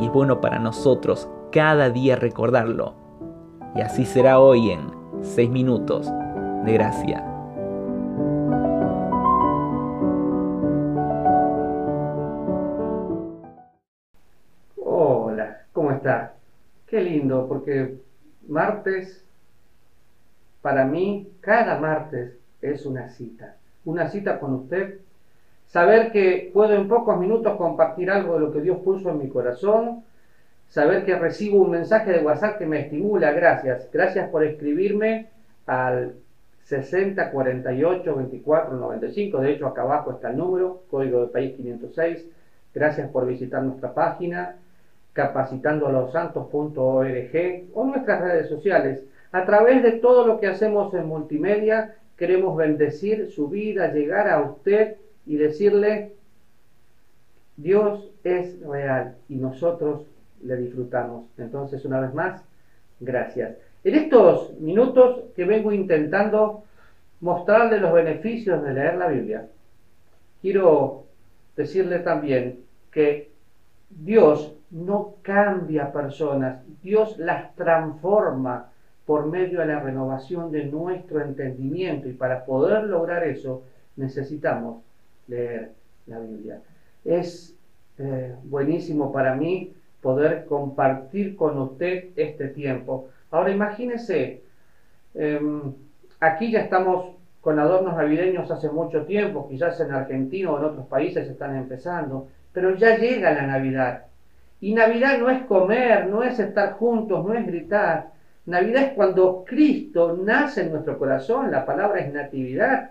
y es bueno para nosotros cada día recordarlo. Y así será hoy en 6 minutos de gracia. Hola, ¿cómo está? Qué lindo, porque martes, para mí, cada martes es una cita. Una cita con usted. Saber que puedo en pocos minutos compartir algo de lo que Dios puso en mi corazón. Saber que recibo un mensaje de WhatsApp que me estimula. Gracias. Gracias por escribirme al 60 48 24 95. De hecho, acá abajo está el número, código de país 506. Gracias por visitar nuestra página capacitandolosantos.org o nuestras redes sociales. A través de todo lo que hacemos en multimedia, queremos bendecir su vida, llegar a usted y decirle, Dios es real y nosotros le disfrutamos. Entonces, una vez más, gracias. En estos minutos que vengo intentando mostrarle los beneficios de leer la Biblia, quiero decirle también que Dios no cambia personas, Dios las transforma por medio de la renovación de nuestro entendimiento y para poder lograr eso necesitamos leer la Biblia. Es eh, buenísimo para mí poder compartir con usted este tiempo. Ahora imagínese, em, aquí ya estamos con adornos navideños hace mucho tiempo, quizás en Argentina o en otros países están empezando, pero ya llega la Navidad. Y Navidad no es comer, no es estar juntos, no es gritar. Navidad es cuando Cristo nace en nuestro corazón, la palabra es natividad.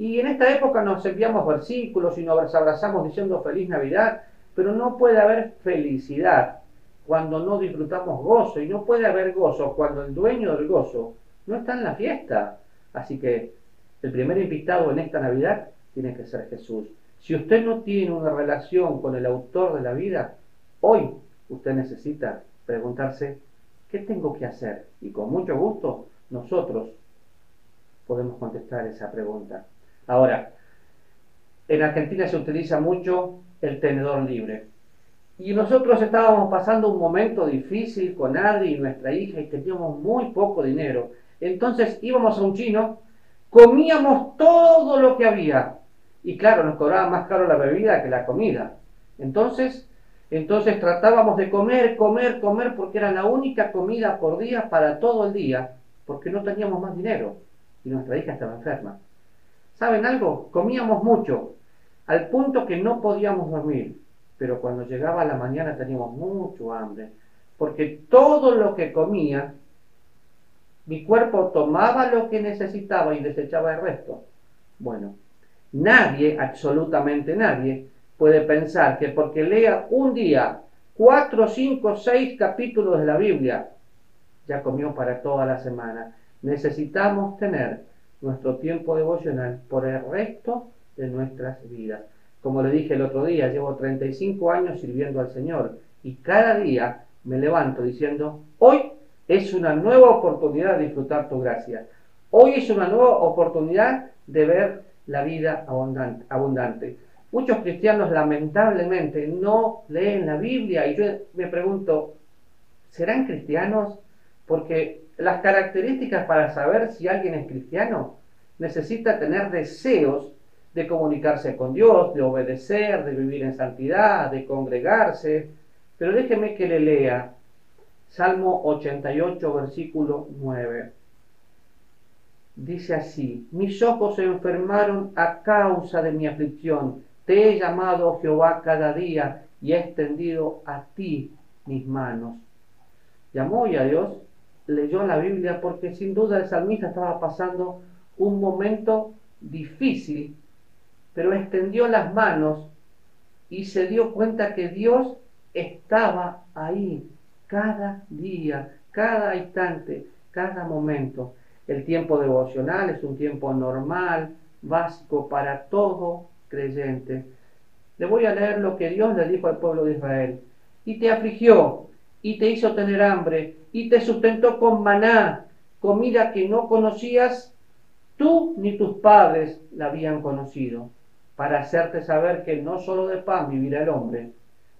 Y en esta época nos enviamos versículos y nos abrazamos diciendo feliz Navidad, pero no puede haber felicidad cuando no disfrutamos gozo y no puede haber gozo cuando el dueño del gozo no está en la fiesta. Así que el primer invitado en esta Navidad tiene que ser Jesús. Si usted no tiene una relación con el autor de la vida, Hoy usted necesita preguntarse, ¿qué tengo que hacer? Y con mucho gusto nosotros podemos contestar esa pregunta. Ahora, en Argentina se utiliza mucho el tenedor libre. Y nosotros estábamos pasando un momento difícil con Adri y nuestra hija y teníamos muy poco dinero. Entonces íbamos a un chino, comíamos todo lo que había. Y claro, nos cobraba más caro la bebida que la comida. Entonces entonces tratábamos de comer, comer, comer, porque era la única comida por día para todo el día, porque no teníamos más dinero y nuestra hija estaba enferma. ¿Saben algo? Comíamos mucho, al punto que no podíamos dormir, pero cuando llegaba la mañana teníamos mucho hambre, porque todo lo que comía, mi cuerpo tomaba lo que necesitaba y desechaba el resto. Bueno, nadie, absolutamente nadie, puede pensar que porque lea un día cuatro, cinco, seis capítulos de la Biblia, ya comió para toda la semana. Necesitamos tener nuestro tiempo devocional por el resto de nuestras vidas. Como le dije el otro día, llevo 35 años sirviendo al Señor y cada día me levanto diciendo, hoy es una nueva oportunidad de disfrutar tu gracia. Hoy es una nueva oportunidad de ver la vida abundante. Muchos cristianos lamentablemente no leen la Biblia y yo me pregunto, ¿serán cristianos? Porque las características para saber si alguien es cristiano necesita tener deseos de comunicarse con Dios, de obedecer, de vivir en santidad, de congregarse. Pero déjeme que le lea Salmo 88, versículo 9. Dice así, mis ojos se enfermaron a causa de mi aflicción te he llamado, Jehová, cada día y he extendido a ti mis manos. Llamó y a Dios, leyó la Biblia porque sin duda el salmista estaba pasando un momento difícil, pero extendió las manos y se dio cuenta que Dios estaba ahí cada día cada instante, cada momento. El tiempo devocional es un tiempo normal, básico para todo creyente. Le voy a leer lo que Dios le dijo al pueblo de Israel. Y te afligió, y te hizo tener hambre, y te sustentó con maná, comida que no conocías, tú ni tus padres la habían conocido, para hacerte saber que no solo de pan vivirá el hombre,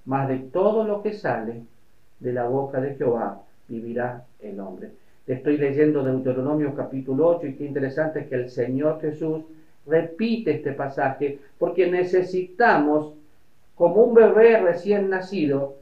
mas de todo lo que sale de la boca de Jehová vivirá el hombre. Estoy leyendo Deuteronomio capítulo 8 y qué interesante es que el Señor Jesús repite este pasaje porque necesitamos, como un bebé recién nacido,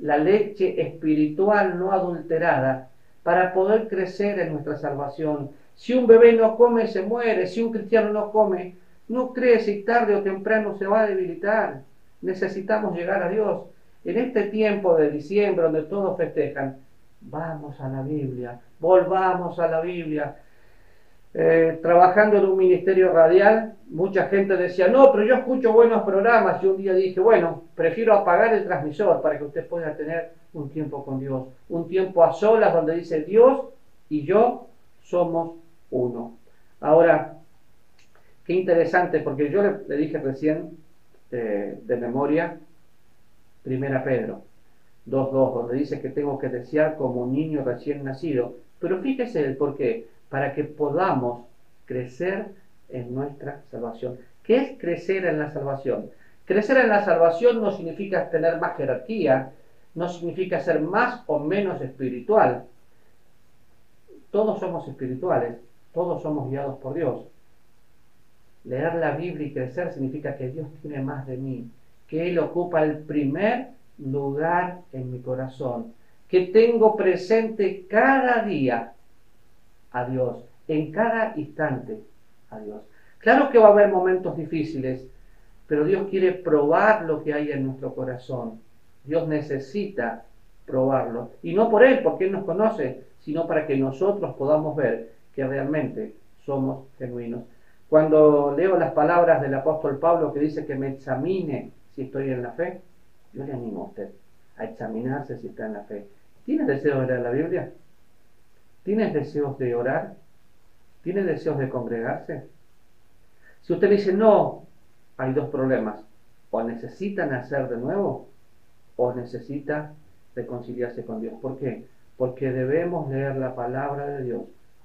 la leche espiritual no adulterada para poder crecer en nuestra salvación. Si un bebé no come, se muere. Si un cristiano no come, no crece y tarde o temprano se va a debilitar. Necesitamos llegar a Dios. En este tiempo de diciembre, donde todos festejan, vamos a la Biblia, volvamos a la Biblia. Eh, trabajando en un ministerio radial, mucha gente decía, no, pero yo escucho buenos programas y un día dije, bueno, prefiero apagar el transmisor para que usted pueda tener un tiempo con Dios, un tiempo a solas donde dice Dios y yo somos uno. Ahora, qué interesante, porque yo le, dije recién eh, de memoria, Primera Pedro 2.2, donde dice que tengo que desear como un niño recién nacido, pero fíjese el por para que podamos crecer en nuestra salvación. ¿Qué es crecer en la salvación? Crecer en la salvación no significa tener más jerarquía, no significa ser más o menos espiritual. Todos somos espirituales, todos somos guiados por Dios. Leer la Biblia y crecer significa que Dios tiene más de mí, que Él ocupa el primer lugar en mi corazón, que tengo presente cada día a Dios, en cada instante a Dios. Claro que va a haber momentos difíciles, pero Dios quiere probar lo que hay en nuestro corazón. Dios necesita probarlo. Y no por Él, porque Él nos conoce, sino para que nosotros podamos ver que realmente somos genuinos. Cuando leo las palabras del apóstol Pablo que dice que me examine si estoy en la fe, yo le animo a usted a examinarse si está en la fe. ¿Tiene deseo de leer la Biblia? ¿Tienes deseos de orar? ¿Tienes deseos de congregarse? Si usted dice no, hay dos problemas. O necesita nacer de nuevo o necesita reconciliarse con Dios. ¿Por qué? Porque debemos leer la palabra de Dios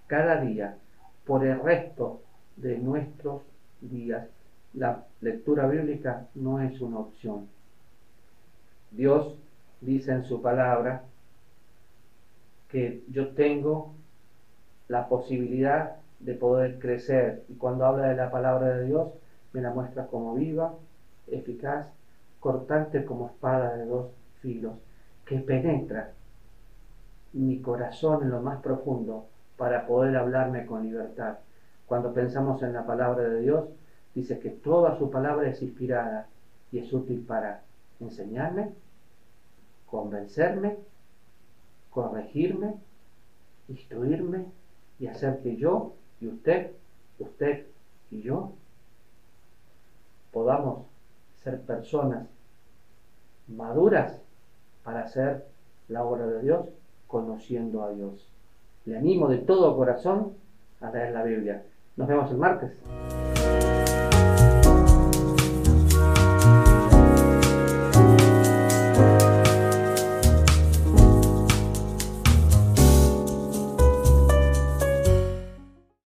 cada día por el resto de nuestros días. La lectura bíblica no es una opción. Dios dice en su palabra que yo tengo la posibilidad de poder crecer. Y cuando habla de la palabra de Dios, me la muestra como viva, eficaz, cortante como espada de dos filos, que penetra mi corazón en lo más profundo para poder hablarme con libertad. Cuando pensamos en la palabra de Dios, dice que toda su palabra es inspirada y es útil para enseñarme, convencerme, corregirme, instruirme y hacer que yo y usted, usted y yo podamos ser personas maduras para hacer la obra de Dios conociendo a Dios. Le animo de todo corazón a leer la Biblia. Nos vemos el martes.